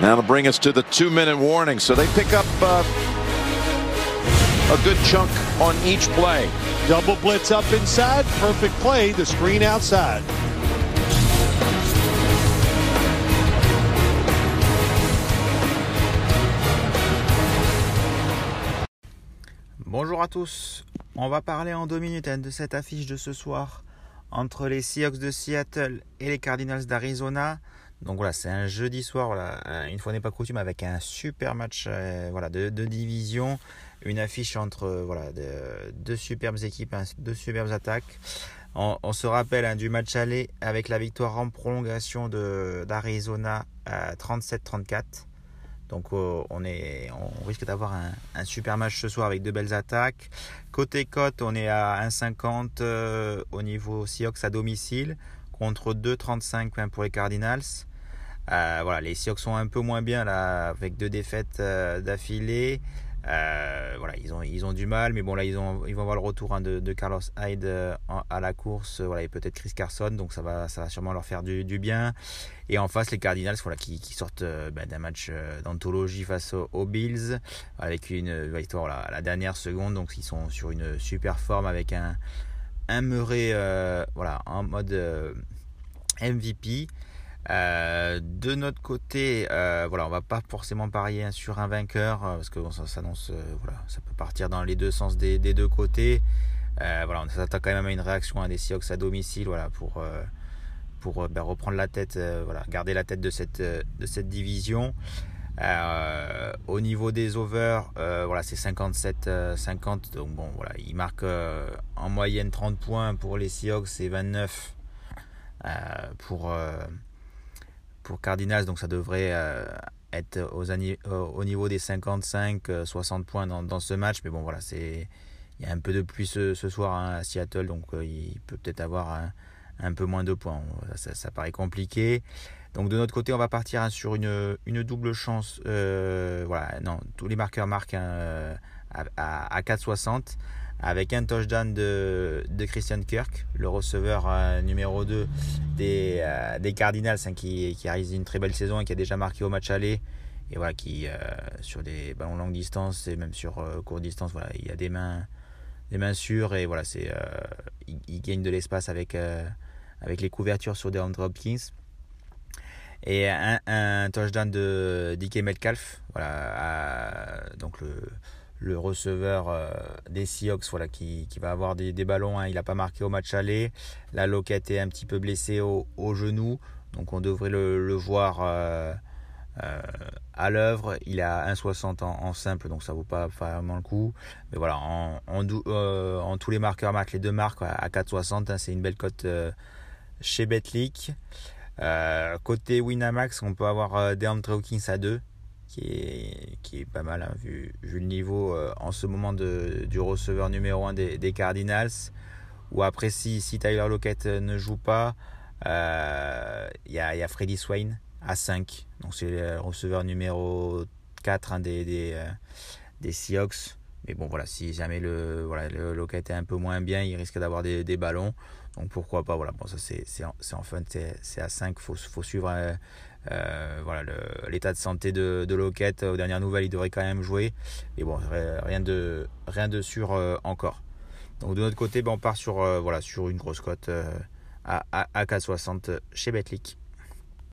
That'll bring us to the two-minute warning. So they pick up uh, a good chunk on each play. Double blitz up inside. Perfect play. The screen outside. Bonjour à tous. On va parler en deux minutes hein, de cette affiche de ce soir entre les Seahawks de Seattle et les Cardinals d'Arizona. Donc voilà, c'est un jeudi soir, voilà, une fois n'est pas coutume, avec un super match euh, voilà, de, division, une affiche entre euh, voilà, deux superbes équipes, deux superbes attaques. On, se rappelle hein, du match aller avec la victoire en prolongation d'Arizona à 37-34. Donc euh, on, est, on risque d'avoir un, super match ce soir avec deux belles attaques. Côté cote, on est à 1,50 euh, au niveau Seahawks à domicile contre 2,35 pour les Cardinals. Euh, voilà, les Seahawks sont un peu moins bien là avec deux défaites d'affilée. Euh, voilà, ils ont, ils ont du mal, mais bon, là, ils, ont, ils vont avoir le retour hein, de, Carlos Hyde euh, à la course, voilà, et peut-être Chris Carson, donc ça va, ça va sûrement leur faire du, bien. Et en face, les Cardinals, voilà, qui, sortent euh, ben, d'un match d'anthologie face aux, Bills, avec une victoire à la dernière seconde, donc ils sont sur une super forme avec un, un Murray, voilà, en mode MVP. Euh, de notre côté, euh, voilà, on va pas forcément parier sur un vainqueur euh, parce que ça s'annonce, voilà, ça peut partir dans les deux sens des, deux côtés. voilà, on s'attend quand même à une réaction à des Seahawks à domicile, voilà, pour pour ben, reprendre la tête, voilà, garder la tête de cette de cette division. au niveau des overs, voilà, c'est 57-50. Donc bon, voilà, ils marquent en moyenne 30 points pour les Seahawks et 29 pour pour Cardinals, donc ça devrait euh, être aux, au niveau des 55-60 euh, points dans, ce match. Mais bon, voilà, il y a un peu de pluie ce, soir hein, à Seattle, donc euh, il peut peut-être avoir un, peu moins de points. Ça, paraît compliqué. Donc de notre côté, on va partir hein, sur une, une, double chance. voilà, non, tous les marqueurs marquent hein, à, à 4,60 avec un touchdown de, de Christian Kirk, le receveur euh, numéro 2 des, euh, des Cardinals, hein, qui, qui a réalisé une très belle saison et qui a déjà marqué au match aller. Et voilà, qui euh, sur des ballons longue distance et même sur courte distance, voilà, il a des mains, des mains sûres et voilà, c'est, il, gagne de l'espace avec, avec les couvertures sur DeAndre Hopkins. Et un, un touchdown de DK Metcalf, voilà, donc le le receveur euh, des Seahawks voilà, qui, va avoir des, ballons. Hein. Il n'a pas marqué au match aller. La loquette est un petit peu blessée au, genou. Donc on devrait le, voir euh, euh, à l'œuvre. Il a 1,60 en, simple, donc ça vaut pas vraiment le coup. Mais voilà, en, en, tous les marqueurs marquent les deux marques à 4,60. Hein. C'est une belle cote chez Betlic. côté Winamax, on peut avoir DeAndre Hawkins à 2 qui est, qui est pas mal, hein, vu, le niveau euh, en ce moment de, du receveur numéro 1 des, des, Cardinals. Ou après, si, si Tyler Lockett euh, ne joue pas, euh, il y, a, y, a, Freddy Swain à 5. Donc c'est le receveur numéro 4 hein, des, des, des, Seahawks. Mais bon, voilà, si jamais le, voilà, Lockett est un peu moins bien, il risque d'avoir des, des, ballons. Donc pourquoi pas, voilà, bon, ça c'est en fun, c'est à 5, il faut, faut suivre euh, voilà, l'état de santé de, de Lockett, aux dernières nouvelles, il devrait quand même jouer. Mais bon, rien de, rien de sûr euh, encore. Donc de notre côté, ben, on part sur, euh, voilà, sur une grosse cote à, à, à 4,60 chez Betlic.